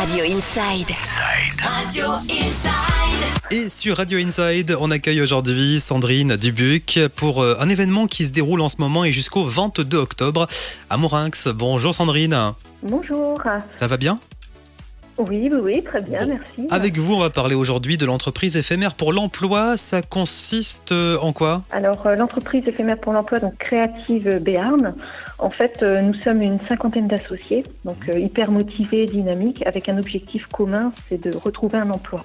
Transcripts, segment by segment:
Radio Inside. Radio Inside. Et sur Radio Inside, on accueille aujourd'hui Sandrine Dubuc pour euh, un événement qui se déroule en ce moment et jusqu'au 22 octobre à Mourinx. Bonjour Sandrine. Bonjour. Ça va bien? Oui, oui, oui, très bien, Bon. merci. Avec vous, on va parler aujourd'hui de l'entreprise éphémère pour l'emploi. Ça consiste euh, en quoi? Alors, euh, l'entreprise éphémère pour l'emploi, donc Créative Béarn, en fait, euh, nous sommes une cinquantaine d'associés, donc hyper motivés, dynamiques, avec un objectif commun, c'est de retrouver un emploi.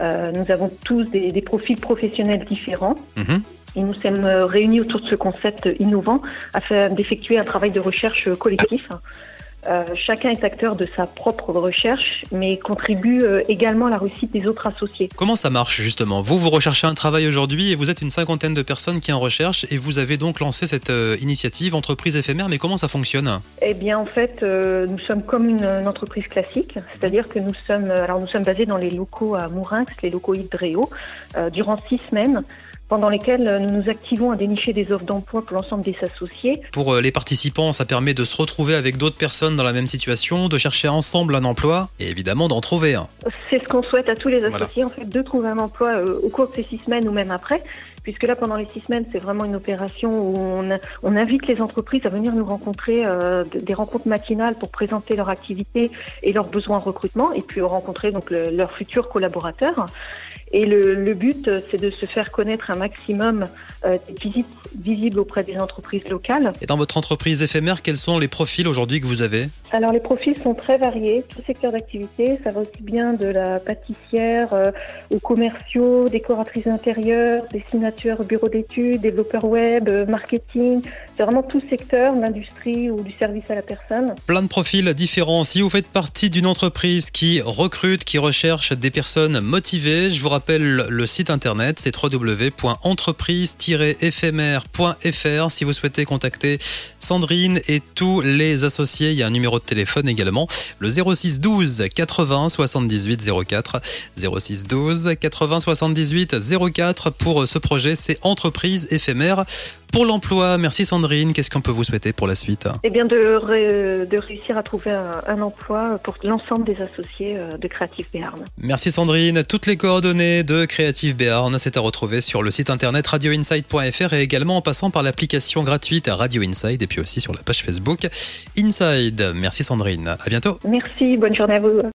Euh, nous avons tous des, des profils professionnels différents Mhm. et nous sommes réunis autour de ce concept innovant afin d'effectuer un travail de recherche collectif. Euh, chacun est acteur de sa propre recherche, mais contribue euh, également à la réussite des autres associés. Comment ça marche justement? Vous, vous recherchez un travail aujourd'hui et vous êtes une cinquantaine de personnes qui en recherchent et vous avez donc lancé cette euh, initiative entreprise éphémère. Mais comment ça fonctionne? Eh bien, en fait, nous sommes comme une, une entreprise classique, c'est-à-dire que nous sommes, alors nous sommes basés dans les locaux à Mourinx, les locaux Hydréo, durant six semaines, pendant lesquelles euh, nous nous activons à dénicher des offres d'emploi pour l'ensemble des associés. Pour euh, les participants, ça permet de se retrouver avec d'autres personnes dans la même situation, de chercher ensemble un emploi et évidemment d'en trouver un. C'est ce qu'on souhaite à tous les Voilà. associés, en fait, de trouver un emploi euh, au cours de ces six semaines ou même après, puisque là, pendant les six semaines, c'est vraiment une opération où on, a- on invite les entreprises à venir nous rencontrer, euh, des rencontres matinales pour présenter leur activité et leurs besoins en recrutement, et puis rencontrer donc le- leurs futurs collaborateurs. Et le, le but, euh, c'est de se faire connaître un maximum euh, des visites visibles auprès des entreprises locales. Et dans votre entreprise éphémère, quels sont les profils aujourd'hui que vous avez? Alors les profils sont très variés, tout secteur d'activité, ça va aussi bien de la pâtissière euh, aux commerciaux, décoratrices d'intérieur, dessinateurs, bureaux d'études, développeurs web, euh, marketing, c'est vraiment tout secteur, l'industrie ou du service à la personne. Plein de profils différents. Si vous faites partie d'une entreprise qui recrute, qui recherche des personnes motivées, je vous rappelle le site internet, c'est www.entreprise-éphémère.fr. Si vous souhaitez contacter Sandrine et tous les associés, il y a un numéro de téléphone également, le 06 12 80 78 04. 06 12 80 78 04 pour ce projet, c'est Entreprise éphémère pour l'emploi. Merci Sandrine. Qu'est-ce qu'on peut vous souhaiter pour la suite Eh bien de, ré- de réussir à trouver un, un emploi pour l'ensemble des associés euh, de Creative Béarn. Merci Sandrine. Toutes les coordonnées de Creative Béarn, c'est à retrouver sur le site internet radioinside.fr et également en passant par l'application gratuite Radio Inside et puis aussi sur la page Facebook Inside. Merci Sandrine. À bientôt. Merci, bonne journée à vous.